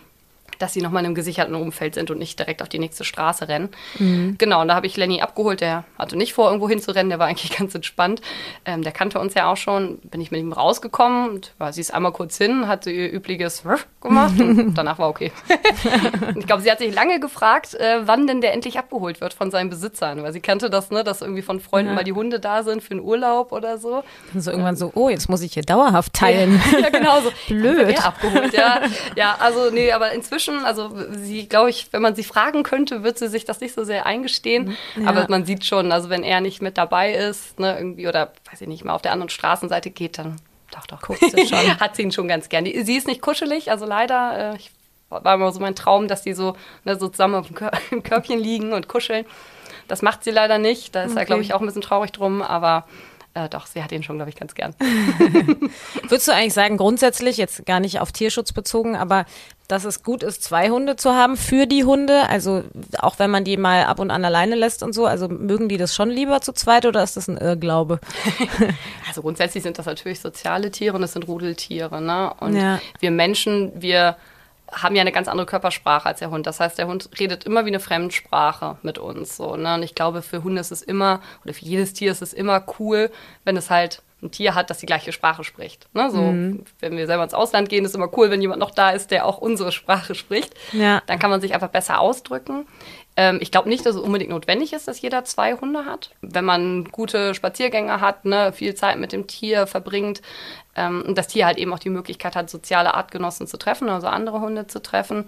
dass sie nochmal in einem gesicherten Umfeld sind und nicht direkt auf die nächste Straße rennen. Mhm. Genau, und da habe ich Lenny abgeholt. Der hatte nicht vor, irgendwo hinzurennen. Der war eigentlich ganz entspannt. Ähm, der kannte uns ja auch schon. Bin ich mit ihm rausgekommen und ja, sie ist einmal kurz hin, hat ihr übliches gemacht und danach war okay. ich glaube, sie hat sich lange gefragt, äh, wann denn der endlich abgeholt wird von seinen Besitzern, weil sie kannte das, ne, dass irgendwie von Freunden ja. mal die Hunde da sind für einen Urlaub oder so. So irgendwann so, oh, jetzt muss ich hier dauerhaft teilen. Ja, ja genau so. Blöd. Abgeholt, ja. ja, also nee, aber inzwischen, also sie, glaube ich, wenn man sie fragen könnte, wird sie sich das nicht so sehr eingestehen. Ja. Aber man sieht schon, also wenn er nicht mit dabei ist, ne, irgendwie oder weiß ich nicht mal auf der anderen Straßenseite geht, dann doch, doch, guckt sie schon. Hat sie ihn schon ganz gern. sie ist nicht kuschelig, also leider. Äh, ich, war immer so mein Traum, dass die so, ne, so zusammen auf dem Kör Körbchen liegen und kuscheln. Das macht sie leider nicht. Da ist okay. er, glaube ich, auch ein bisschen traurig drum. Aber äh, doch, sie hat ihn schon, glaube ich, ganz gern. Würdest du eigentlich sagen, grundsätzlich, jetzt gar nicht auf Tierschutz bezogen, aber dass es gut ist, zwei Hunde zu haben für die Hunde? Also auch wenn man die mal ab und an alleine lässt und so, also mögen die das schon lieber zu zweit oder ist das ein Irrglaube? also grundsätzlich sind das natürlich soziale Tiere und es sind Rudeltiere. Ne? Und ja. wir Menschen, wir haben ja eine ganz andere Körpersprache als der Hund. Das heißt, der Hund redet immer wie eine Fremdsprache mit uns. So, ne? Und ich glaube, für Hunde ist es immer, oder für jedes Tier ist es immer cool, wenn es halt ein Tier hat, das die gleiche Sprache spricht. Ne? So, mhm. wenn wir selber ins Ausland gehen, ist es immer cool, wenn jemand noch da ist, der auch unsere Sprache spricht. Ja. Dann kann man sich einfach besser ausdrücken. Ähm, ich glaube nicht, dass es unbedingt notwendig ist, dass jeder zwei Hunde hat. Wenn man gute Spaziergänge hat, ne, viel Zeit mit dem Tier verbringt ähm, und das Tier halt eben auch die Möglichkeit hat, soziale Artgenossen zu treffen, also andere Hunde zu treffen.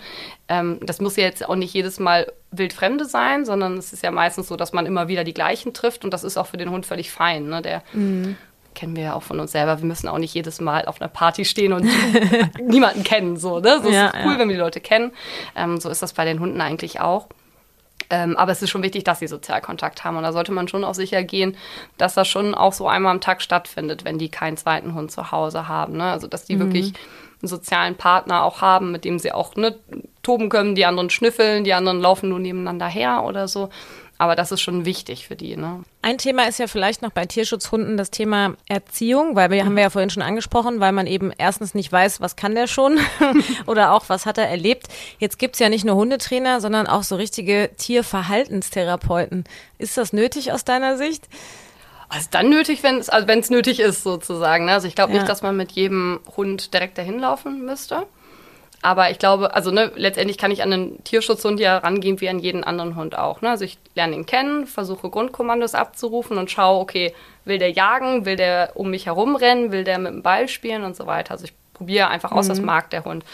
Ähm, das muss ja jetzt auch nicht jedes Mal wildfremde sein, sondern es ist ja meistens so, dass man immer wieder die gleichen trifft und das ist auch für den Hund völlig fein. Ne? Der mhm kennen wir ja auch von uns selber. Wir müssen auch nicht jedes Mal auf einer Party stehen und niemanden kennen. So, ne? so ja, ist cool, ja. wenn wir die Leute kennen. Ähm, so ist das bei den Hunden eigentlich auch. Ähm, aber es ist schon wichtig, dass sie Sozialkontakt haben. Und da sollte man schon auch sicher gehen, dass das schon auch so einmal am Tag stattfindet, wenn die keinen zweiten Hund zu Hause haben. Ne? Also, dass die mhm. wirklich einen sozialen Partner auch haben, mit dem sie auch ne, toben können, die anderen schnüffeln, die anderen laufen nur nebeneinander her oder so. Aber das ist schon wichtig für die. Ne? Ein Thema ist ja vielleicht noch bei Tierschutzhunden das Thema Erziehung, weil wir haben wir ja vorhin schon angesprochen, weil man eben erstens nicht weiß, was kann der schon oder auch was hat er erlebt. Jetzt gibt's ja nicht nur Hundetrainer, sondern auch so richtige Tierverhaltenstherapeuten. Ist das nötig aus deiner Sicht? Also dann nötig, wenn es also wenn's nötig ist sozusagen. Ne? Also ich glaube ja. nicht, dass man mit jedem Hund direkt dahin laufen müsste. Aber ich glaube, also ne, letztendlich kann ich an einen Tierschutzhund ja rangehen wie an jeden anderen Hund auch. Ne? Also ich lerne ihn kennen, versuche Grundkommandos abzurufen und schaue, okay, will der jagen, will der um mich herum rennen, will der mit dem Ball spielen und so weiter. Also ich probiere einfach aus, mhm. was mag der Hund.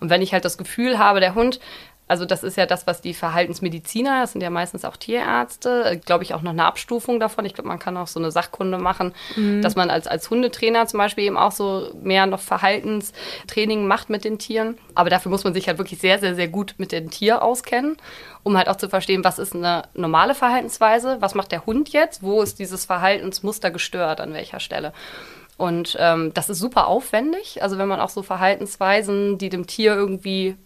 Und wenn ich halt das Gefühl habe, der Hund also das ist ja das, was die Verhaltensmediziner, das sind ja meistens auch Tierärzte, glaube ich auch noch eine Abstufung davon. Ich glaube, man kann auch so eine Sachkunde machen, mhm. dass man als, als Hundetrainer zum Beispiel eben auch so mehr noch Verhaltenstraining macht mit den Tieren. Aber dafür muss man sich halt wirklich sehr, sehr, sehr gut mit dem Tier auskennen, um halt auch zu verstehen, was ist eine normale Verhaltensweise, was macht der Hund jetzt, wo ist dieses Verhaltensmuster gestört, an welcher Stelle. Und ähm, das ist super aufwendig. Also wenn man auch so Verhaltensweisen, die dem Tier irgendwie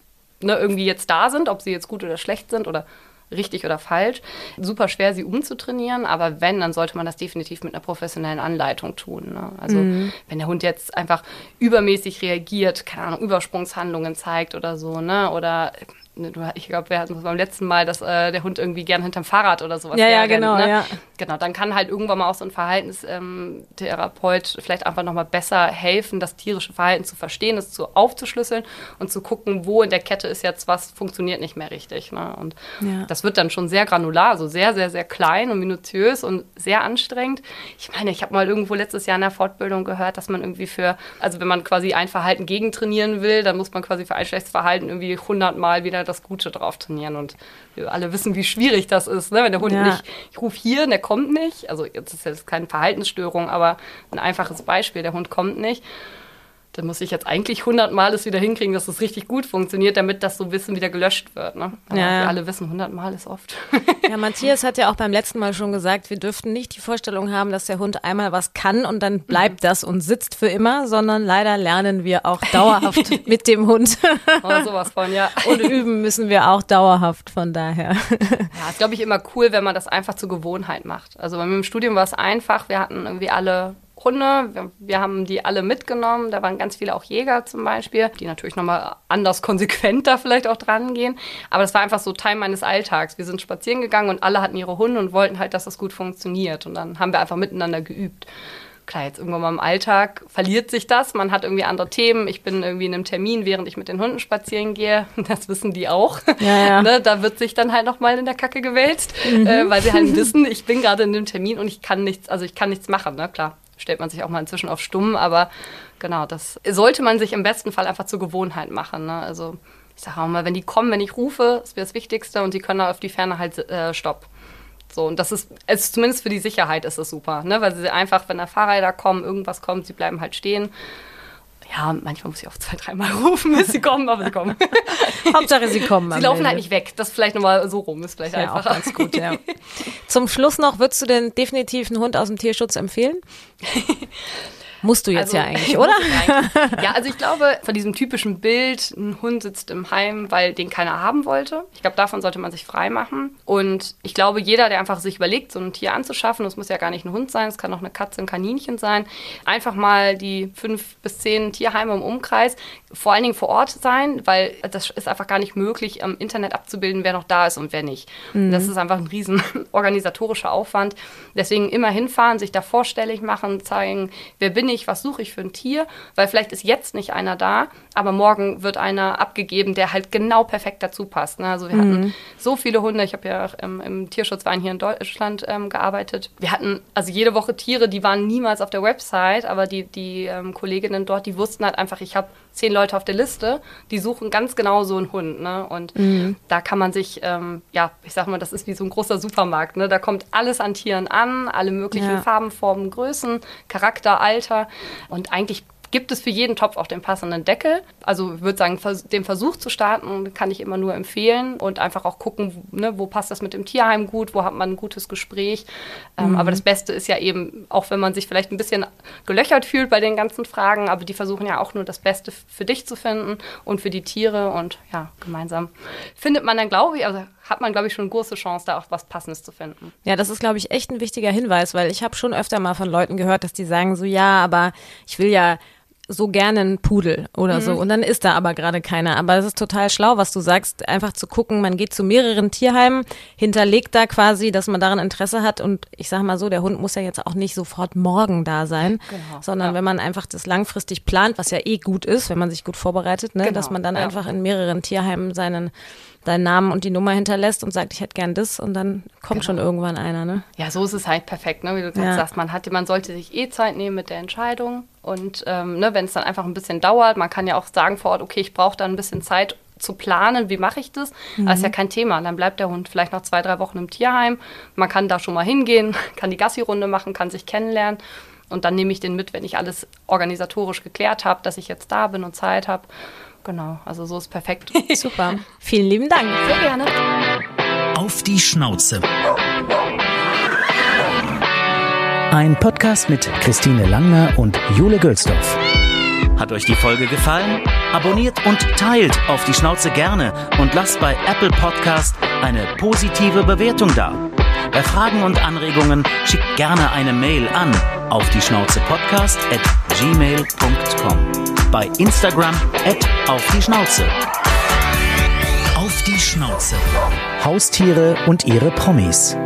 ne, irgendwie jetzt da sind, ob sie jetzt gut oder schlecht sind oder richtig oder falsch. Super schwer, sie umzutrainieren, aber wenn, dann sollte man das definitiv mit einer professionellen Anleitung tun. Ne? Also mhm. wenn der Hund jetzt einfach übermäßig reagiert, keine Ahnung, Übersprungshandlungen zeigt oder so, ne? Oder ich glaube, wir hatten es beim letzten Mal, dass äh, der Hund irgendwie gern hinterm Fahrrad oder sowas Ja, ja, genau, ne? ja. Genau, dann kann halt irgendwann mal auch so ein Verhaltenstherapeut ähm, vielleicht einfach nochmal besser helfen, das tierische Verhalten zu verstehen, es zu aufzuschlüsseln und zu gucken, wo in der Kette ist jetzt was, funktioniert nicht mehr richtig. Ne? Und ja. das wird dann schon sehr granular, also sehr, sehr, sehr klein und minutiös und sehr anstrengend. Ich meine, ich habe mal irgendwo letztes Jahr in der Fortbildung gehört, dass man irgendwie für, also wenn man quasi ein Verhalten gegentrainieren will, dann muss man quasi für ein schlechtes Verhalten irgendwie hundertmal wieder das Gute drauf trainieren. Und wir alle wissen, wie schwierig das ist, ne? wenn der Hund ja. nicht, ich rufe hier und der kommt nicht. Also jetzt ist jetzt keine Verhaltensstörung, aber ein einfaches Beispiel, der Hund kommt nicht dann muss ich jetzt eigentlich hundertmal es wieder hinkriegen, dass das richtig gut funktioniert, damit das so Wissen wieder gelöscht wird. Ne? Aber ja, wir alle wissen, hundertmal ist oft. Ja, Matthias hat ja auch beim letzten Mal schon gesagt, wir dürften nicht die Vorstellung haben, dass der Hund einmal was kann und dann bleibt das und sitzt für immer, sondern leider lernen wir auch dauerhaft mit dem Hund. Oh, sowas von, ja. Und üben müssen wir auch dauerhaft, von daher. Ja, ist, glaube ich, immer cool, wenn man das einfach zur Gewohnheit macht. Also bei mir im Studium war es einfach, wir hatten irgendwie alle Hunde. Wir, wir, haben die alle mitgenommen. Da waren ganz viele auch Jäger zum Beispiel, die natürlich nochmal anders konsequent da vielleicht auch dran gehen. Aber das war einfach so Teil meines Alltags. Wir sind spazieren gegangen und alle hatten ihre Hunde und wollten halt, dass das gut funktioniert. Und dann haben wir einfach miteinander geübt. Klar, jetzt irgendwann mal im Alltag verliert sich das. Man hat irgendwie andere Themen. Ich bin irgendwie in einem Termin, während ich mit den Hunden spazieren gehe. Das wissen die auch. Ja, ja. ne, da wird sich dann halt nochmal in der Kacke gewälzt, mhm. äh, weil sie halt wissen, ich bin gerade in einem Termin und ich kann nichts, also ich kann nichts machen. Ne? Klar, stellt man sich auch mal inzwischen auf stumm, aber genau, das sollte man sich im besten Fall einfach zur Gewohnheit machen. Ne? Also ich sage auch mal, wenn die kommen, wenn ich rufe, das wäre das Wichtigste und die können auf die Ferne halt äh, Stopp. So, und das ist, also zumindest für die Sicherheit ist es super, ne? weil sie einfach, wenn da Fahrräder kommen, irgendwas kommt, sie bleiben halt stehen. Ja, manchmal muss ich auch zwei, dreimal rufen, bis sie kommen, aber sie kommen. Hauptsache, sie kommen. Sie laufen Ende. halt nicht weg. Das vielleicht nochmal so rum ist vielleicht ja, einfacher. Auch ganz gut, ja. Zum Schluss noch, würdest du denn definitiv einen Hund aus dem Tierschutz empfehlen? Musst du jetzt also, ja eigentlich, oder? Eigentlich. Ja, also ich glaube, von diesem typischen Bild, ein Hund sitzt im Heim, weil den keiner haben wollte. Ich glaube, davon sollte man sich frei machen. Und ich glaube, jeder, der einfach sich überlegt, so ein Tier anzuschaffen, das muss ja gar nicht ein Hund sein, es kann auch eine Katze, ein Kaninchen sein, einfach mal die fünf bis zehn Tierheime im Umkreis, vor allen Dingen vor Ort sein, weil das ist einfach gar nicht möglich, im Internet abzubilden, wer noch da ist und wer nicht. Mhm. Das ist einfach ein riesen organisatorischer Aufwand. Deswegen immer hinfahren, sich da vorstellig machen, zeigen, wer bin ich, was suche ich für ein Tier, weil vielleicht ist jetzt nicht einer da, aber morgen wird einer abgegeben, der halt genau perfekt dazu passt. Ne? Also wir mhm. hatten so viele Hunde, ich habe ja im, im Tierschutzverein hier in Deutschland ähm, gearbeitet. Wir hatten also jede Woche Tiere, die waren niemals auf der Website, aber die, die ähm, Kolleginnen dort, die wussten halt einfach, ich habe zehn Leute auf der Liste, die suchen ganz genau so einen Hund. Ne? Und mhm. da kann man sich, ähm, ja, ich sag mal, das ist wie so ein großer Supermarkt. Ne? Da kommt alles an Tieren an, alle möglichen ja. Farben, Formen, Größen, Charakter, Alter. Und eigentlich gibt es für jeden Topf auch den passenden Deckel. Also ich würde sagen, den Versuch zu starten kann ich immer nur empfehlen und einfach auch gucken, ne, wo passt das mit dem Tierheim gut, wo hat man ein gutes Gespräch. Ähm, mhm. Aber das Beste ist ja eben, auch wenn man sich vielleicht ein bisschen gelöchert fühlt bei den ganzen Fragen, aber die versuchen ja auch nur das Beste für dich zu finden und für die Tiere und ja, gemeinsam findet man dann, glaube ich, also hat man, glaube ich, schon eine große Chance, da auch was Passendes zu finden. Ja, das ist, glaube ich, echt ein wichtiger Hinweis, weil ich habe schon öfter mal von Leuten gehört, dass die sagen so, ja, aber ich will ja so gerne einen Pudel oder mhm. so. Und dann ist da aber gerade keiner. Aber es ist total schlau, was du sagst, einfach zu gucken, man geht zu mehreren Tierheimen, hinterlegt da quasi, dass man daran Interesse hat. Und ich sag mal so, der Hund muss ja jetzt auch nicht sofort morgen da sein, genau. sondern ja. wenn man einfach das langfristig plant, was ja eh gut ist, wenn man sich gut vorbereitet, ne, genau. dass man dann ja. einfach in mehreren Tierheimen seinen deinen Namen und die Nummer hinterlässt und sagt, ich hätte gern das und dann kommt genau. schon irgendwann einer, ne? Ja, so ist es halt perfekt, ne? Wie du gerade ja. sagst, man hat, man sollte sich eh Zeit nehmen mit der Entscheidung und ähm, ne, wenn es dann einfach ein bisschen dauert, man kann ja auch sagen vor Ort, okay, ich brauche da ein bisschen Zeit zu planen, wie mache ich das? Mhm. Das ist ja kein Thema. Dann bleibt der Hund vielleicht noch zwei, drei Wochen im Tierheim. Man kann da schon mal hingehen, kann die Gassi-Runde machen, kann sich kennenlernen. Und dann nehme ich den mit, wenn ich alles organisatorisch geklärt habe, dass ich jetzt da bin und Zeit habe. Genau, also so ist perfekt. Super. Vielen lieben Dank. Sehr gerne. Auf die Schnauze. Ein Podcast mit Christine Langner und Jule Gülsdorf. Hat euch die Folge gefallen? Abonniert und teilt auf die Schnauze gerne und lasst bei Apple Podcast eine positive Bewertung da. Bei Fragen und Anregungen schickt gerne eine Mail an auf die Schnauze Podcast at gmail.com. Bei Instagram auf die Schnauze. Auf die Schnauze. Haustiere und ihre Promis.